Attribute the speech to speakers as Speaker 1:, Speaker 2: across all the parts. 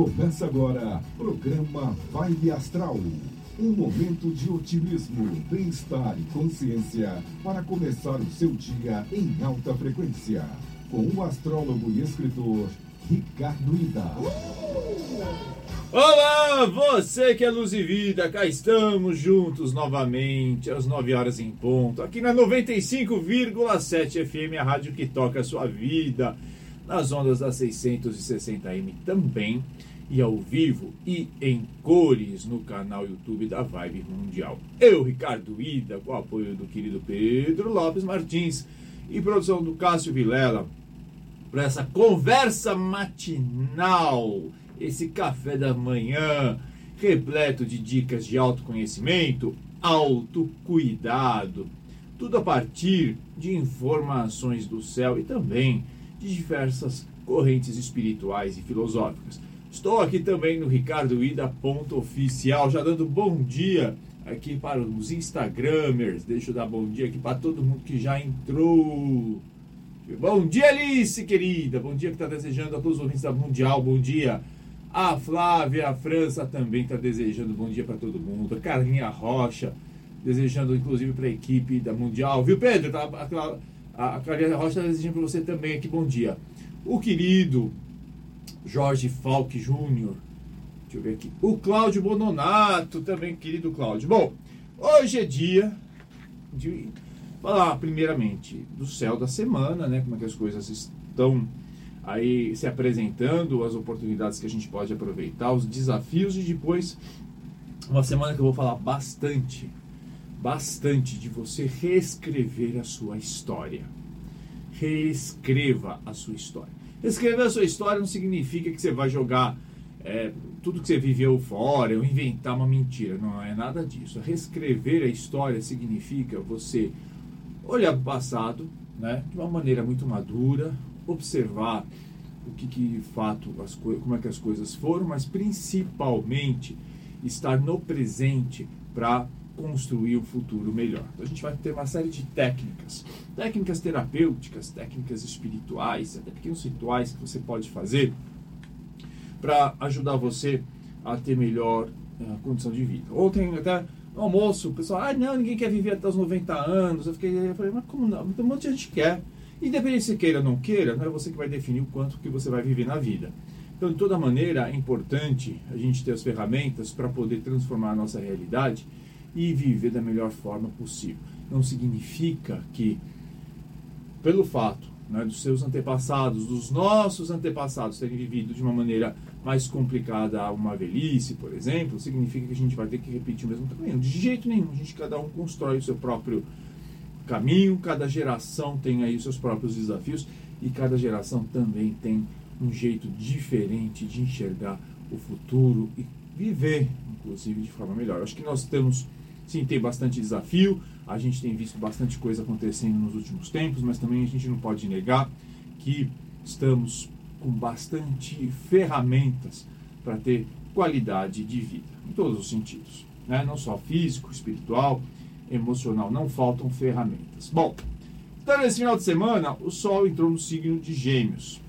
Speaker 1: Começa agora, programa Vibe Astral. Um momento de otimismo, bem-estar e consciência para começar o seu dia em alta frequência. Com o astrólogo e escritor Ricardo Ida.
Speaker 2: Olá, você que é luz e vida, cá estamos juntos novamente às 9 horas em ponto, aqui na 95,7 FM, a rádio que toca a sua vida, nas ondas da 660M também, e ao vivo e em cores no canal YouTube da Vibe Mundial. Eu, Ricardo Ida, com o apoio do querido Pedro Lopes Martins e produção do Cássio Vilela, para essa conversa matinal esse café da manhã repleto de dicas de autoconhecimento, autocuidado, tudo a partir de informações do céu e também de diversas correntes espirituais e filosóficas. Estou aqui também no Ricardo Ida oficial, já dando bom dia aqui para os Instagramers. Deixa eu dar bom dia aqui para todo mundo que já entrou. Bom dia, Alice, querida. Bom dia que está desejando a todos os ouvintes da Mundial. Bom dia a Flávia, a França também está desejando bom dia para todo mundo. A Carlinha Rocha, desejando inclusive para a equipe da Mundial. Viu, Pedro? Tá, a, a Carlinha Rocha está desejando para você também aqui bom dia. O querido Jorge Falk Júnior. Deixa eu ver aqui. O Cláudio Bononato também, querido Cláudio. Bom, hoje é dia de falar primeiramente do céu da semana, né? Como é que as coisas estão aí se apresentando, as oportunidades que a gente pode aproveitar, os desafios e depois uma semana que eu vou falar bastante, bastante de você reescrever a sua história. Reescreva a sua história. Escrever a sua história não significa que você vai jogar é, tudo que você viveu fora, ou inventar uma mentira. Não é nada disso. Reescrever a história significa você olhar para o passado né, de uma maneira muito madura, observar o que, que de fato as como é que as coisas foram, mas principalmente estar no presente para construir um futuro melhor. Então a gente vai ter uma série de técnicas, técnicas terapêuticas, técnicas espirituais, até pequenos rituais que você pode fazer para ajudar você a ter melhor uh, condição de vida. Ontem até no almoço, o pessoal, ah não, ninguém quer viver até os 90 anos. Eu fiquei, eu falei, mas como não? Então, um monte de gente quer. Independente se queira ou não queira, não é você que vai definir o quanto que você vai viver na vida. Então, de toda maneira, é importante a gente ter as ferramentas para poder transformar a nossa realidade e viver da melhor forma possível. Não significa que, pelo fato né, dos seus antepassados, dos nossos antepassados terem vivido de uma maneira mais complicada uma velhice, por exemplo, significa que a gente vai ter que repetir o mesmo caminho. De jeito nenhum, a gente cada um constrói o seu próprio caminho, cada geração tem aí os seus próprios desafios e cada geração também tem um jeito diferente de enxergar o futuro e viver, inclusive, de forma melhor. Acho que nós temos, sim, tem bastante desafio, a gente tem visto bastante coisa acontecendo nos últimos tempos, mas também a gente não pode negar que estamos com bastante ferramentas para ter qualidade de vida, em todos os sentidos, né? não só físico, espiritual, emocional. Não faltam ferramentas. Bom, então nesse final de semana o Sol entrou no signo de Gêmeos.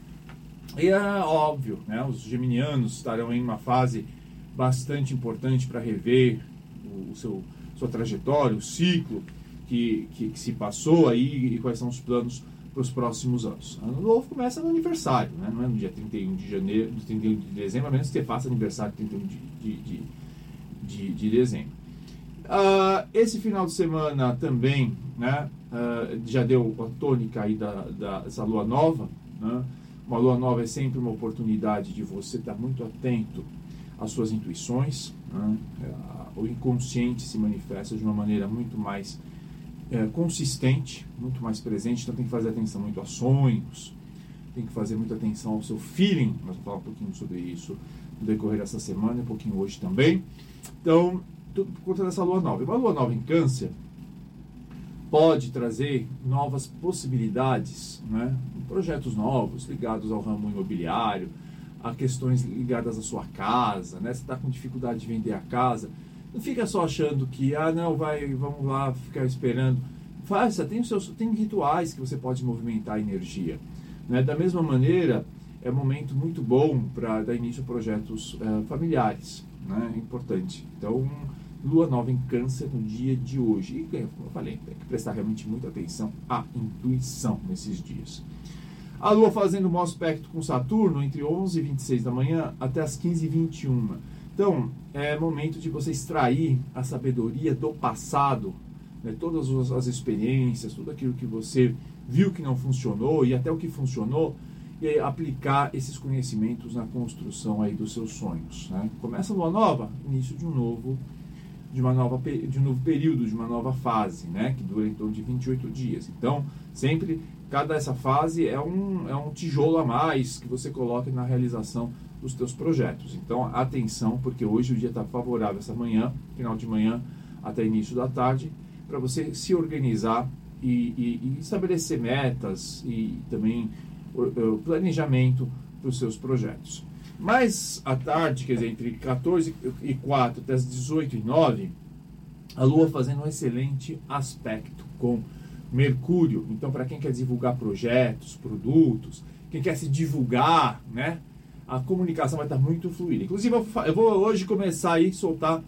Speaker 2: E é óbvio, né? Os geminianos estarão em uma fase bastante importante para rever o seu sua trajetória, o ciclo que, que, que, se passou aí e quais são os planos para os próximos anos. Ano novo começa no aniversário, né? não é no dia 31 de janeiro, 31 de dezembro, a menos que você faça aniversário 31 de, de, de, de, de dezembro. Uh, esse final de semana também, né, uh, já deu a tônica aí da, da, dessa lua nova. Né? Uma lua nova é sempre uma oportunidade de você estar muito atento às suas intuições. Né? O inconsciente se manifesta de uma maneira muito mais uh, consistente, muito mais presente. Então tem que fazer atenção muito a sonhos, tem que fazer muita atenção ao seu feeling. Nós vamos falar um pouquinho sobre isso no decorrer dessa semana, um pouquinho hoje também. Então, tudo por conta dessa lua nova. Uma lua nova em Câncer pode trazer novas possibilidades, né? projetos novos ligados ao ramo imobiliário, a questões ligadas à sua casa, né? Você está com dificuldade de vender a casa, não fica só achando que ah não vai, vamos lá ficar esperando. Faça, tem seus, tem rituais que você pode movimentar a energia, né? Da mesma maneira é um momento muito bom para dar início a projetos uh, familiares, né? É importante. Então, lua nova em câncer no dia de hoje. E, como eu falei, tem que prestar realmente muita atenção à intuição nesses dias. A lua fazendo um aspecto com Saturno entre 11 e 26 da manhã até as 15 e 21. Então, é momento de você extrair a sabedoria do passado, né? todas as experiências, tudo aquilo que você viu que não funcionou e até o que funcionou, e aplicar esses conhecimentos na construção aí dos seus sonhos. Né? Começa a lua nova, início de um novo de uma nova de um novo período, de uma nova fase, né, que dura em torno de 28 dias. Então, sempre cada essa fase é um, é um tijolo a mais que você coloca na realização dos teus projetos. Então, atenção, porque hoje o dia está favorável essa manhã, final de manhã até início da tarde, para você se organizar e, e, e, estabelecer metas e também o, o planejamento para os seus projetos. Mais à tarde, quer dizer, entre 14 e 4 até as 18 e 9, a Lua fazendo um excelente aspecto com Mercúrio. Então, para quem quer divulgar projetos, produtos, quem quer se divulgar, né? A comunicação vai estar muito fluida. Inclusive, eu vou hoje começar a soltar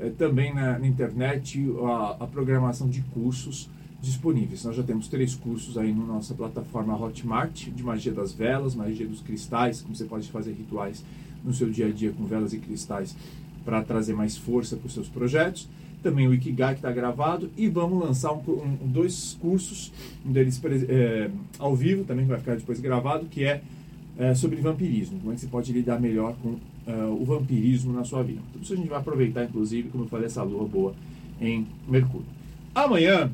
Speaker 2: eh, também na, na internet a, a, programação de cursos disponíveis. Nós já temos três cursos aí na nossa plataforma Hotmart, de magia das velas, magia dos cristais, como você pode fazer rituais no seu dia a dia com velas e cristais para trazer mais força para os seus projetos também o Ikigai que está gravado e vamos lançar um, um, dois cursos, um deles é, ao vivo, também que vai ficar depois gravado, que é, é, sobre vampirismo, como é que você pode lidar melhor com uh, o vampirismo na sua vida. Tudo isso a gente vai aproveitar, inclusive, como eu falei, essa lua boa em Mercúrio. Amanhã,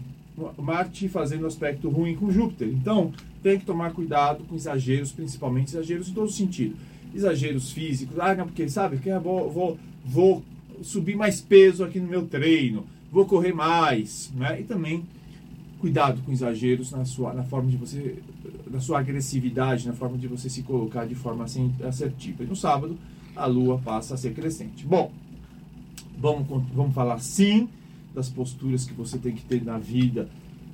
Speaker 2: Marte fazendo aspecto ruim com Júpiter, então tem que tomar cuidado com exageros, principalmente exageros em todo sentido. Exageros físicos, ah, não, porque sabe, que vou, vou, vou subir mais peso aqui no meu treino, vou correr mais, né? E também cuidado com exageros na sua na forma de você na sua agressividade, na forma de você se colocar de forma assertiva. E no sábado a lua passa a ser crescente. Bom, vamos vamos falar sim das posturas que você tem que ter na vida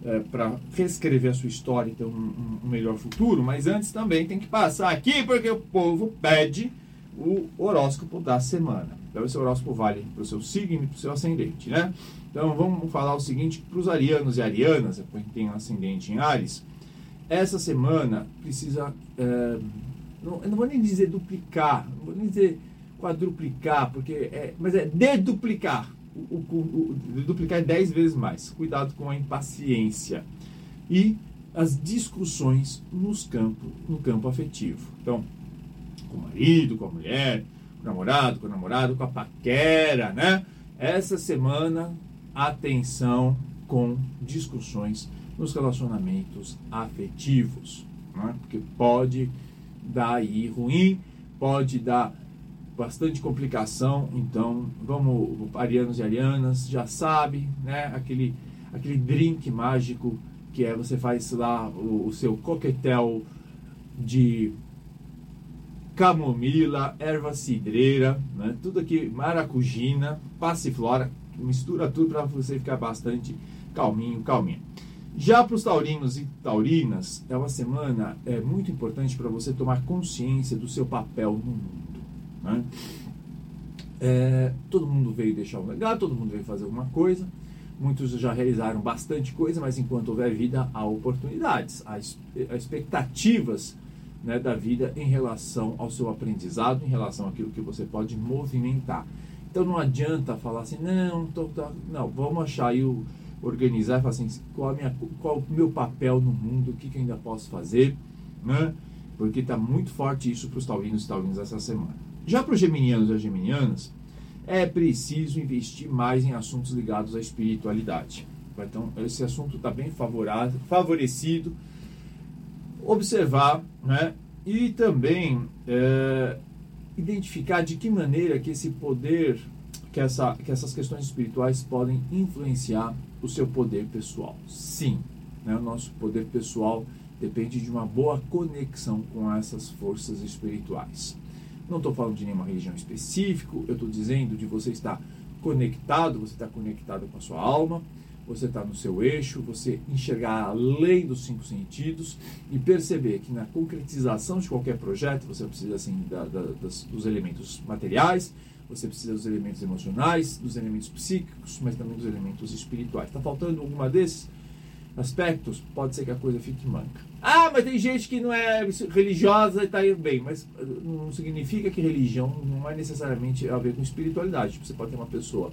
Speaker 2: é, para reescrever a sua história e ter um, um, melhor futuro, mas antes também tem que passar aqui porque o povo pede o horóscopo da semana. Então esse horóscopo vale para o seu signo e para o seu ascendente, né? Então vamos falar o seguinte para os arianos e arianas, quem tem um ascendente em Ares, essa semana precisa, é, não, eu não vou nem dizer duplicar, não vou nem dizer quadruplicar, porque é, mas é deduplicar. O, o, o, duplicar é 10 vezes mais. Cuidado com a impaciência. E as discussões nos campo, no campo afetivo. Então, com o marido, com a mulher, namorado, com o namorado, com a paquera, né? Essa semana, atenção com discussões nos relacionamentos afetivos, né? porque pode dar aí ruim, pode dar bastante complicação, então vamos, arianos e arianas, já sabe, né? Aquele, aquele drink mágico que é você faz lá o, o seu coquetel de camomila, erva cidreira, né? tudo aqui, maracujina, passiflora, mistura tudo para você ficar bastante calminho, calminha. Já para os taurinos e taurinas, é uma semana é muito importante para você tomar consciência do seu papel no mundo. Né? É, todo mundo veio deixar um legado, todo mundo veio fazer alguma coisa. Muitos já realizaram bastante coisa, mas enquanto houver vida, há oportunidades, há expectativas né, da vida em relação ao seu aprendizado, em relação àquilo que você pode movimentar. Então não adianta falar assim, não, tô, tô, não, vamos achar aí o organizar e falar assim, qual, minha, qual o meu papel no mundo, o que, que eu ainda posso fazer, né? Porque está muito forte isso para os taurinos e taurinas essa semana. Já para os geminianos e geminianas, é preciso investir mais em assuntos ligados à espiritualidade. Então, esse assunto está bem favorável, favorecido observar né, e também é, identificar de que maneira que esse poder, que, essa, que essas questões espirituais podem influenciar o seu poder pessoal. Sim, né, o nosso poder pessoal depende de uma boa conexão com essas forças espirituais. Não estou falando de nenhuma religião específica, eu estou dizendo de você estar conectado, você está conectado com a sua alma, você está no seu eixo, você enxergar além dos cinco sentidos e perceber que na concretização de qualquer projeto você precisa assim da, da, das, dos elementos materiais, você precisa dos elementos emocionais, dos elementos psíquicos, mas também dos elementos espirituais. Está faltando alguma desses aspectos? Pode ser que a coisa fique manca. Ah, mas tem gente que não é religiosa e está indo bem, mas eh, não significa que religião não é necessariamente a ver com espiritualidade. Você pode ter uma pessoa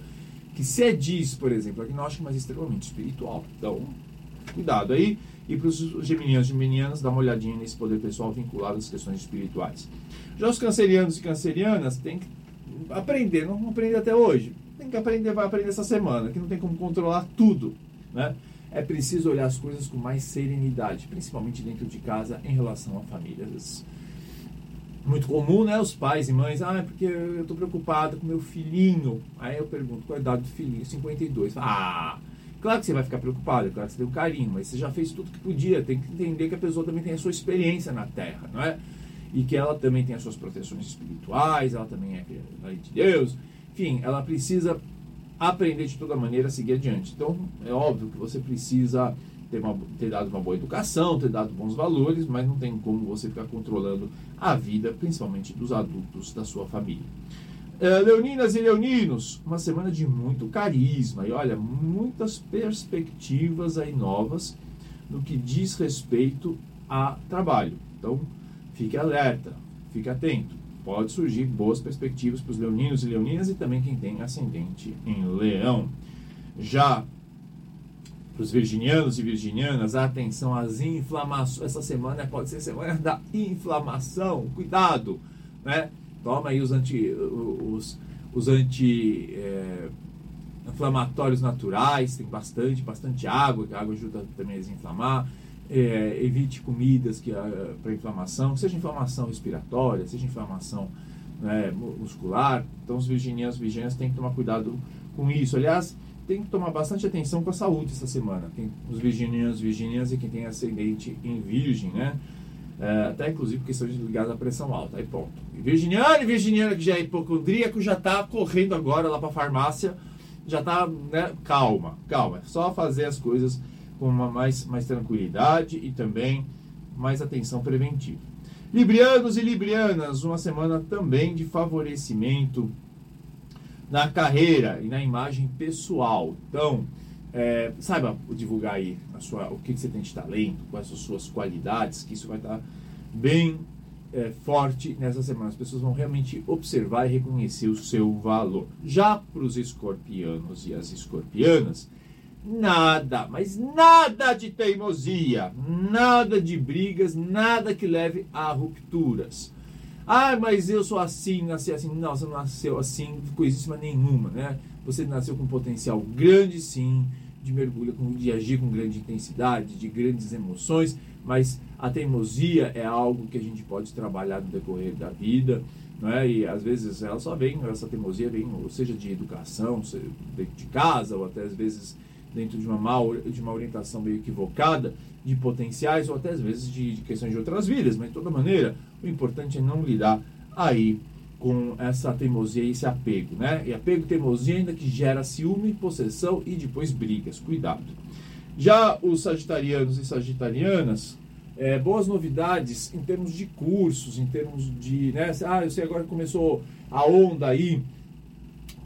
Speaker 2: que se diz, por exemplo, agnóstico, mas extremamente espiritual. Então, cuidado aí. E para os geminianos e geminianas, dá uma olhadinha nesse poder pessoal vinculado às questões espirituais. Já os cancerianos e cancerianas têm que aprender, não aprender até hoje. Tem que aprender, vai aprender essa semana, que não tem como controlar tudo. Né? É preciso olhar as coisas com mais serenidade, principalmente dentro de casa, em relação à família muito comum, né? Os pais e mães, ah, é porque eu estou preocupado com meu filhinho. Aí eu pergunto, qual é a idade do filhinho? 52. Ah, claro que você vai ficar preocupado, claro que você tem um carinho, mas você já fez tudo que podia. Tem que entender que a pessoa também tem a sua experiência na Terra, não é? E que ela também tem as suas proteções espirituais, ela também é filha de Deus. Enfim, ela precisa aprender de toda maneira a seguir adiante. Então, é óbvio que você precisa ter, uma, ter dado uma boa educação, ter dado bons valores, mas não tem como você ficar controlando a vida, principalmente dos adultos da sua família. É, leoninas e leoninos, uma semana de muito carisma e olha, muitas perspectivas aí novas no que diz respeito a trabalho. Então, fique alerta, fique atento. Pode surgir boas perspectivas para os leoninos e leoninas e também quem tem ascendente em leão. Já para os virginianos e virginianas, atenção às inflamações. Essa semana pode ser semana da inflamação. Cuidado, né? Toma aí os anti, os, os anti é, inflamatórios naturais, tem bastante, bastante água, a água ajuda também a desinflamar. É, evite comidas que para inflamação, seja inflamação respiratória, seja inflamação né, muscular. Então, os virginianos e virginianas têm que tomar cuidado com isso. Aliás, tem que tomar bastante atenção com a saúde essa semana. Tem os virginianos, virginianas e quem tem ascendente em virgem, né? É, até inclusive questões ligadas à pressão alta, aí ponto. E virginiano e virginiana que já é hipocondríaco já está correndo agora lá para a farmácia, já está, né? Calma, calma. É só fazer as coisas com uma mais, mais tranquilidade e também mais atenção preventiva. Librianos e librianas, uma semana também de favorecimento na carreira e na imagem pessoal. Então, é, saiba divulgar aí sua, o que, você tem de talento, quais são as suas qualidades, que isso vai estar bem é, forte nessa semana. As pessoas vão realmente observar e reconhecer o seu valor. Já para os escorpianos e as escorpianas, nada, mas nada de teimosia, nada de brigas, nada que leve a rupturas. Ah, mas eu sou assim, nasci assim. Não, você não nasceu assim, coisíssima nenhuma, né? Você nasceu com potencial grande, sim, de mergulho, de agir com grande intensidade, de grandes emoções, mas a teimosia é algo que a gente pode trabalhar no decorrer da vida, não é? E às vezes ela só vem, essa teimosia vem, ou seja, de educação, seja de casa, ou até às vezes dentro de uma, mal, de uma orientação meio equivocada de potenciais, ou até às vezes de, de questões de outras vidas, mas de toda maneira, o importante é não lidar aí com essa teimosia e esse apego, né? E apego e teimosia ainda que gera ciúme, possessão e depois brigas. Cuidado. Já os sagitarianos e sagitarianas, é, boas novidades em termos de cursos, em termos de, né? Ah, eu sei agora que começou a onda aí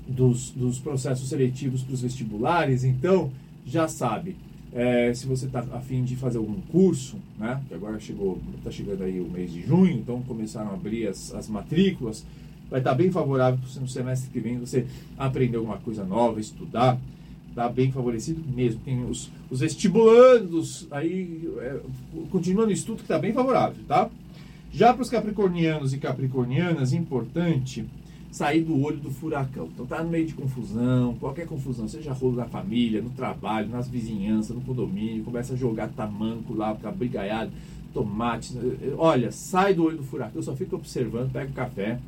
Speaker 2: dos, dos processos seletivos para os vestibulares, então já sabe é, se você está afim de fazer algum curso, né? Que agora chegou, está chegando aí o mês de junho, então começaram a abrir as, as matrículas. Vai estar tá bem favorável para no semestre que vem você aprender alguma coisa nova, estudar. Está bem favorecido mesmo. Tem os, os vestibulandos aí, é, continuando o estudo que está bem favorável, tá? Já para os capricornianos e capricornianas, importante sair do olho do furacão. Então tá no meio de confusão, qualquer confusão, seja rolo na família, no trabalho, nas vizinhanças, no condomínio, começa a jogar tamanco lá, ficar brigaiado, tomate. Olha, sai do olho do furacão, eu só fico observando, pega o café,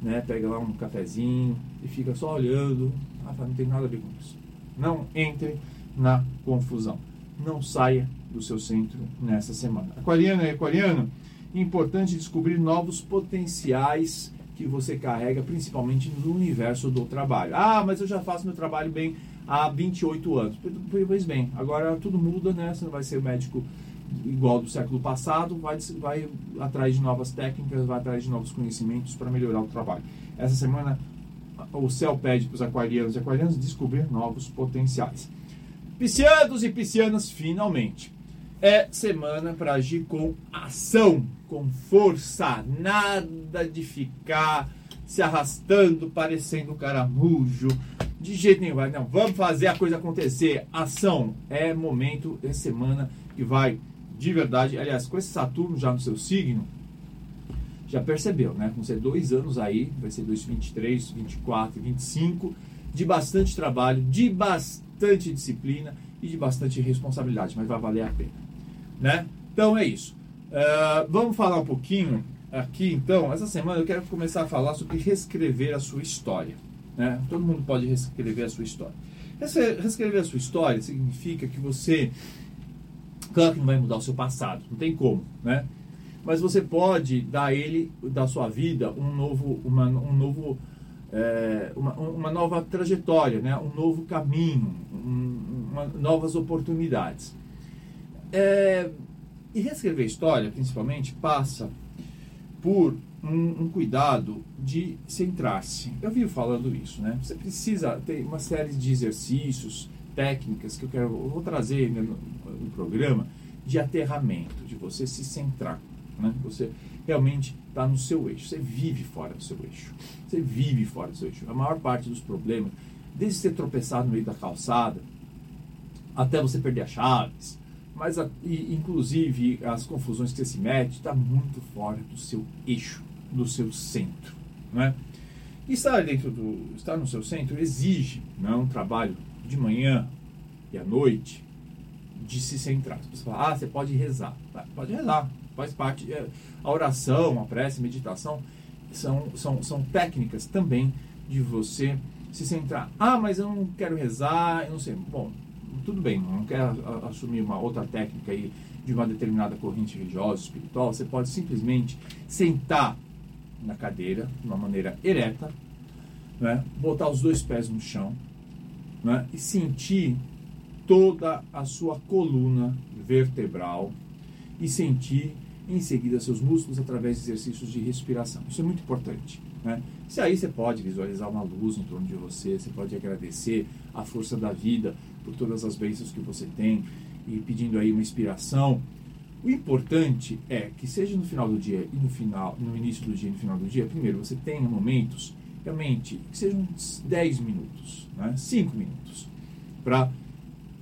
Speaker 2: né? Pega lá um cafezinho e fica só olhando. Ah, não tem nada a ver com isso. Não entre na confusão. Não saia do seu centro nessa semana. Aquariana e aquariano, importante descobrir novos potenciais que você carrega principalmente no universo do trabalho. Ah, mas eu já faço meu trabalho bem há 28 anos. Pois bem, agora tudo muda, né? Você não vai ser médico igual do século passado, vai, vai atrás de novas técnicas, vai atrás de novos conhecimentos para melhorar o trabalho. Essa semana o céu pede para os aquarianos e aquarianas descobrir novos potenciais. Piscianos e piscianas, finalmente. É semana para agir com ação, com força, nada de ficar se arrastando, parecendo caramujo. De jeito nenhum, não. Vamos fazer a coisa acontecer. Ação é momento, é semana que vai de verdade. Aliás, com esse Saturno já no seu signo, já percebeu, né? Vão ser dois anos aí, vai ser 2023, 24, 25, de bastante trabalho, de bastante disciplina e de bastante responsabilidade, mas vai valer a pena, né? Então é isso. Uh, vamos falar um pouquinho aqui, então. Essa semana eu quero começar a falar sobre reescrever a sua história, né? Todo mundo pode reescrever a sua história. Reescrever a sua história significa que você, claro que não vai mudar o seu passado, não tem como, né? mas você pode dar a ele, da sua vida, um novo, uma, um novo, é, uma, uma, nova trajetória, né? um novo caminho, um, uma, novas oportunidades. É, e reescrever história, principalmente, passa por um, um, cuidado de centrar-se. Eu vivo falando isso, né? Você precisa ter uma série de exercícios, técnicas que eu quero, eu vou trazer no, no programa de aterramento, de você se centrar. Né? Você realmente está no seu eixo. Você vive fora do seu eixo. Você vive fora do seu eixo. A maior parte dos problemas, desde você tropeçar no meio da calçada, até você perder as chaves, mas e, inclusive as confusões que você se mete, está muito fora do seu eixo, do seu centro. Né? E estar dentro do. estar no seu centro exige né, um trabalho de manhã e à noite de se centrar. Você fala, ah, você pode rezar. Pode rezar faz parte. É, a oração, a prece, a meditação são, são, são técnicas também de você se centrar. Ah, mas eu não quero rezar, eu não sei. Bom, tudo bem, não quer assumir uma outra técnica aí de uma determinada corrente religiosa, espiritual, você pode simplesmente sentar na cadeira de uma maneira ereta, né? botar os dois pés no chão né? e sentir toda a sua coluna vertebral e sentir em seguida seus músculos através de exercícios de respiração. Isso é muito importante. Né? Se aí você pode visualizar uma luz em torno de você, você pode agradecer a força da vida por todas as bênçãos que você tem e pedindo aí uma inspiração. O importante é que seja no final do dia e no final, no início do dia e no final do dia, primeiro você tenha momentos realmente que sejam 10 minutos, né? 5 minutos, para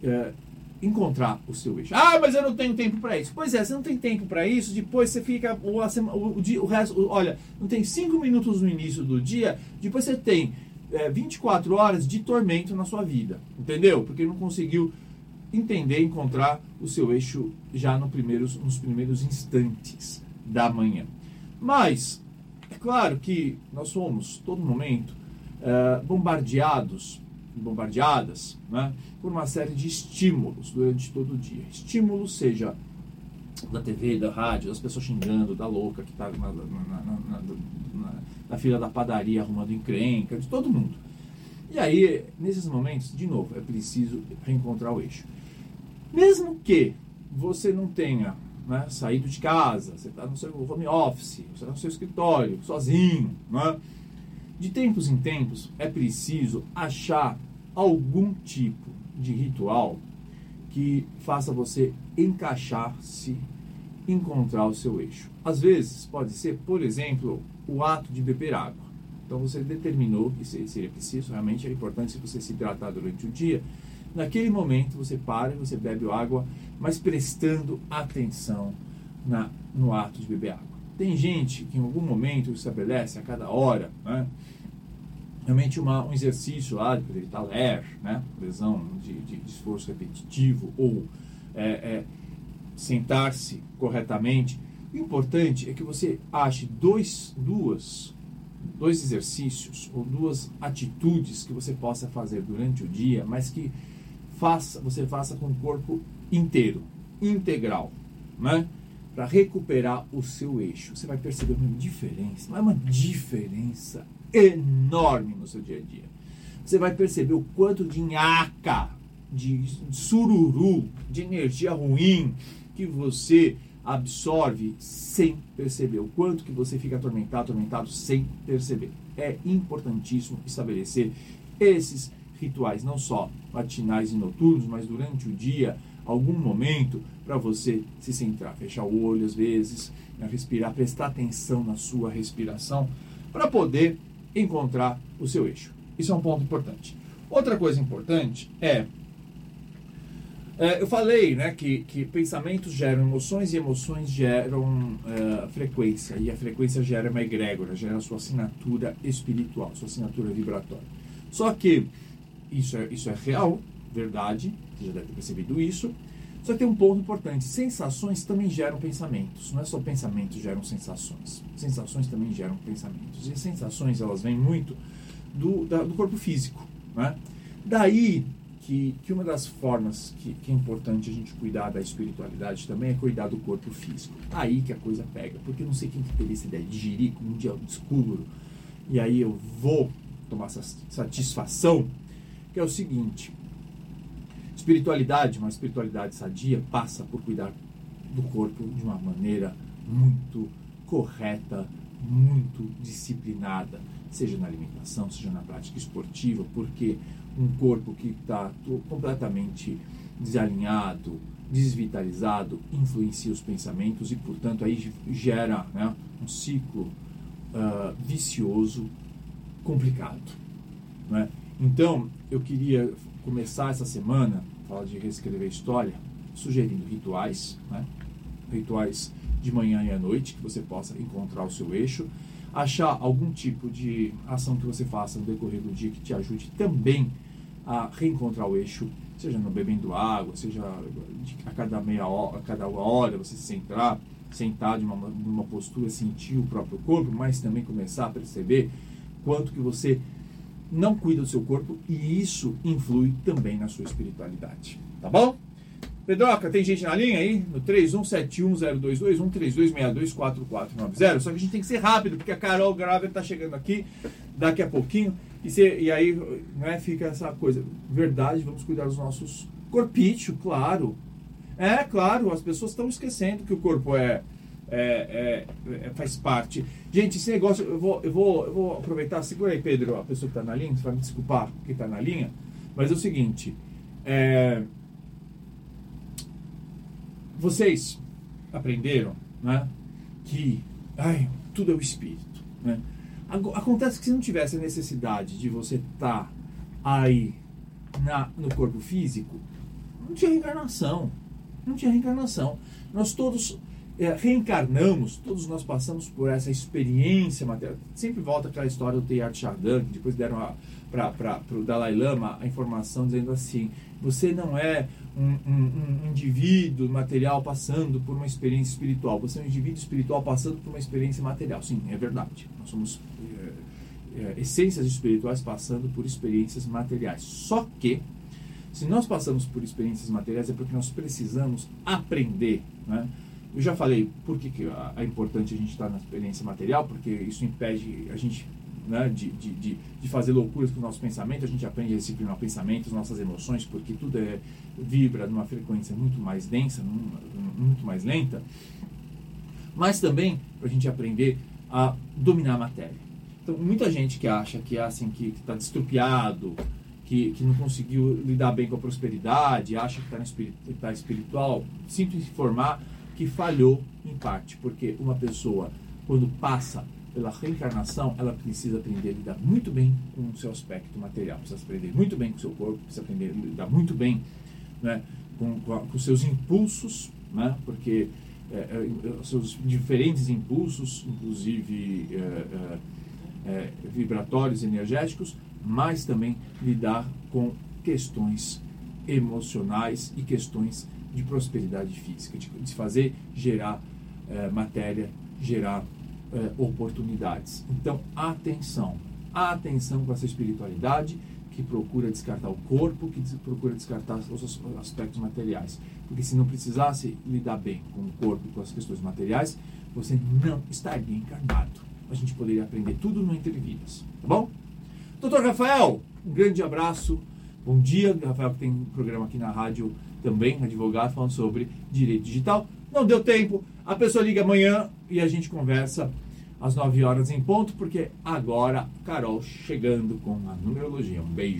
Speaker 2: é, encontrar o seu eixo. Ah, mas eu não tenho tempo para isso. Pois é, você não tem tempo para isso, depois você fica o, o, o, o resto, olha, não tem cinco minutos no início do dia, depois você tem é, 24 horas de tormento na sua vida, entendeu? Porque não conseguiu entender, encontrar o seu eixo já no primeiros, nos primeiros instantes da manhã. Mas, é claro que nós somos, todo momento, é, bombardeados bombardeadas né, por uma série de estímulos durante todo o dia. Estímulos, seja da TV, da rádio, das pessoas xingando, da louca que está na, na, na, na, fila da padaria arrumando encrenca, de todo mundo. E aí, nesses momentos, de novo, é preciso reencontrar o eixo. Mesmo que você não tenha né, saído de casa, você está no seu home office, você está no seu escritório, sozinho, né, de tempos em tempos é preciso achar algum tipo de ritual que faça você encaixar-se, encontrar o seu eixo. Às vezes pode ser, por exemplo, o ato de beber água. Então você determinou que seria preciso, realmente é importante se você se hidratar durante o dia. Naquele momento você para e você bebe água, mas prestando atenção na, no ato de beber água. Tem gente que em algum momento estabelece a cada hora, né? realmente uma, um exercício lá de taler, né? lesão de, de, de, esforço repetitivo ou é, é, sentar-se corretamente. O importante é que você ache dois, duas, dois exercícios ou duas atitudes que você possa fazer durante o dia, mas que faça, você faça com o corpo inteiro, integral, né? para recuperar o seu eixo. Você vai perceber uma diferença, mas uma diferença enorme no seu dia a dia. você vai perceber o quanto de nhaca, de sururu, de energia ruim que você absorve sem perceber. O quanto que você fica atormentado, atormentado sem perceber. É importantíssimo estabelecer esses rituais, não só matinais e noturnos, mas durante o dia, algum momento para você se centrar, fechar o olho às vezes, né, respirar, prestar atenção na sua respiração, para poder encontrar o seu eixo. Isso é um ponto importante. Outra coisa importante é, é eu falei né, que, que pensamentos geram emoções e emoções geram é, frequência, e a frequência gera uma egrégora, gera a sua assinatura espiritual, sua assinatura vibratória. Só que isso é, isso é real, verdade, você já deve ter percebido isso. Só que tem um ponto importante: sensações também geram pensamentos. Não é só pensamentos geram sensações. Sensações também geram pensamentos. E sensações elas vêm muito do, da, do corpo físico. Né? Daí que, que uma das formas que, que, é importante a gente cuidar da espiritualidade também é cuidar do corpo físico. Aí que a coisa pega. Porque eu não sei quem que teve essa ideia de jirico, um dia escuro. E aí eu vou tomar essa satisfação que é o seguinte: espiritualidade, uma espiritualidade sadia, passa por cuidar do corpo de uma maneira muito correta, muito disciplinada, seja na alimentação, seja na prática esportiva, porque um corpo que está completamente desalinhado, desvitalizado, influencia os pensamentos e, portanto, aí gera né, um ciclo uh, vicioso complicado. Né? Então, eu queria começar essa semana, falar de reescrever história, sugerindo rituais, né? rituais de manhã e à noite, que você possa encontrar o seu eixo, achar algum tipo de ação que você faça no decorrer do dia que te ajude também a reencontrar o eixo, seja no bebendo água, seja a cada meia hora, a cada hora você se centrar, sentar de uma, uma postura, sentir o próprio corpo, mas também começar a perceber quanto que você não cuida do seu corpo e isso influi também na sua espiritualidade. Tá bom? Pedroca, tem gente na linha aí? No 31710221 32624490. Só que a gente tem que ser rápido, porque a Carol Graver tá chegando aqui daqui a pouquinho. E, se, e aí né, fica essa coisa. Verdade, vamos cuidar dos nossos corpícios, claro. É, claro, as pessoas estão esquecendo que o corpo é é, é, é, faz parte. Gente, esse negócio, eu vou, eu vou, eu vou aproveitar, segura aí, Pedro, a pessoa que está na linha, você vai me desculpar que está na linha, mas é o seguinte, é, vocês aprenderam né, que ai, tudo é o espírito. Né? Acontece que se não tivesse a necessidade de você estar tá aí na, no corpo físico, não tinha reencarnação. Não tinha reencarnação. Nós todos é, reencarnamos, todos nós passamos por essa experiência material. Sempre volta aquela história do Teilhard Chardin, que depois deram para o Dalai Lama a informação dizendo assim: você não é um, um, indivíduo material passando por uma experiência espiritual, você é um indivíduo espiritual passando por uma experiência material. Sim, é verdade. Nós somos é, é, essências espirituais passando por experiências materiais. Só que, se nós passamos por experiências materiais, é porque nós precisamos aprender. Né? Eu já falei por que, que é importante a gente estar na experiência material, porque isso impede a gente né, de, de, de, fazer loucuras com o nosso pensamento, a gente aprende a disciplinar pensamentos, nossas emoções, porque tudo é, vibra numa frequência muito mais densa, muito mais lenta, mas também para a gente aprender a dominar a matéria. Então, muita gente que acha que é assim, que está destrupiado, que, que não conseguiu lidar bem com a prosperidade, acha que está tá espiritual, sinto informar que falhou em parte, porque uma pessoa, quando passa pela reencarnação, ela precisa aprender a lidar muito bem com o seu aspecto material, precisa aprender muito bem com o seu corpo, precisa aprender a lidar muito bem né, com, com, seus impulsos, né, porque é, é, seus diferentes impulsos, inclusive é, é, é, vibratórios, energéticos, mas também lidar com questões emocionais e questões de prosperidade física, de, de fazer gerar é, matéria, gerar é, oportunidades. Então, atenção, atenção com essa espiritualidade que procura descartar o corpo, que procura descartar os aspectos materiais. Porque se não precisasse lidar bem com o corpo e com as questões materiais, você não estaria encarnado. A gente poderia aprender tudo no Entre Vidas, tá bom? Doutor Rafael, Um grande abraço. Bom dia, Rafael, que tem um programa aqui na rádio também, advogado, falando sobre direito digital. Não deu tempo, a pessoa liga amanhã e a gente conversa às 9 horas em ponto, porque agora Carol chegando com a numerologia. Um beijo.